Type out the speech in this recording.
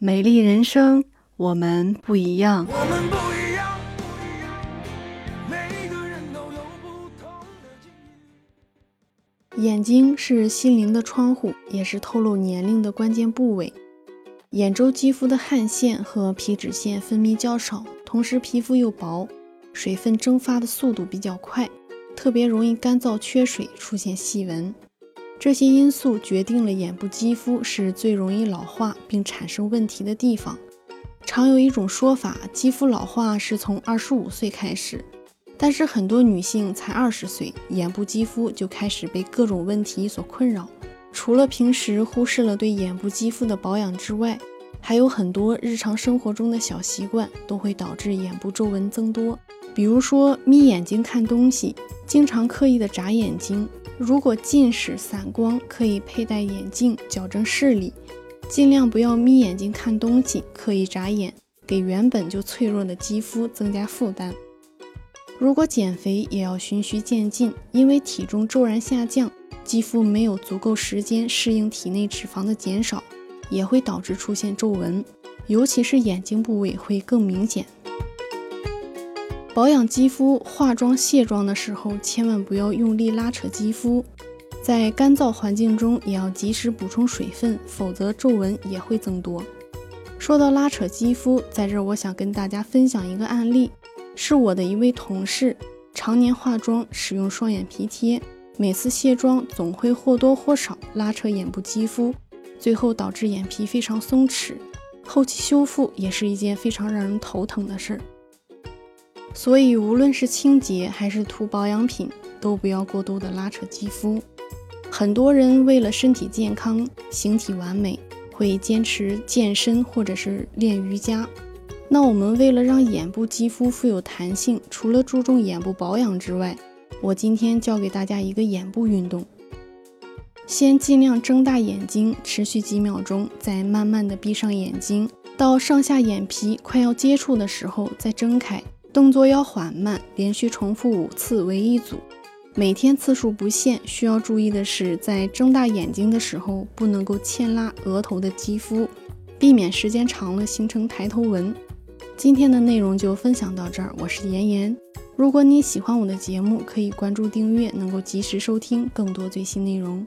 美丽人生，我们不一样。我们不一样，不一样，每个人都有不同的境遇。眼睛是心灵的窗户，也是透露年龄的关键部位。眼周肌肤的汗腺和皮脂腺分泌较少，同时皮肤又薄，水分蒸发的速度比较快，特别容易干燥缺水，出现细纹。这些因素决定了眼部肌肤是最容易老化并产生问题的地方。常有一种说法，肌肤老化是从二十五岁开始，但是很多女性才二十岁，眼部肌肤就开始被各种问题所困扰。除了平时忽视了对眼部肌肤的保养之外，还有很多日常生活中的小习惯都会导致眼部皱纹增多。比如说眯眼睛看东西，经常刻意的眨眼睛。如果近视、散光，可以佩戴眼镜矫正视力，尽量不要眯眼睛看东西，刻意眨眼，给原本就脆弱的肌肤增加负担。如果减肥，也要循序渐进，因为体重骤然下降，肌肤没有足够时间适应体内脂肪的减少，也会导致出现皱纹，尤其是眼睛部位会更明显。保养肌肤、化妆、卸妆的时候，千万不要用力拉扯肌肤。在干燥环境中，也要及时补充水分，否则皱纹也会增多。说到拉扯肌肤，在这儿我想跟大家分享一个案例，是我的一位同事，常年化妆使用双眼皮贴，每次卸妆总会或多或少拉扯眼部肌肤，最后导致眼皮非常松弛，后期修复也是一件非常让人头疼的事儿。所以，无论是清洁还是涂保养品，都不要过度的拉扯肌肤。很多人为了身体健康、形体完美，会坚持健身或者是练瑜伽。那我们为了让眼部肌肤富有弹性，除了注重眼部保养之外，我今天教给大家一个眼部运动。先尽量睁大眼睛，持续几秒钟，再慢慢的闭上眼睛，到上下眼皮快要接触的时候再睁开。动作要缓慢，连续重复五次为一组，每天次数不限。需要注意的是，在睁大眼睛的时候，不能够牵拉额头的肌肤，避免时间长了形成抬头纹。今天的内容就分享到这儿，我是妍妍。如果你喜欢我的节目，可以关注订阅，能够及时收听更多最新内容。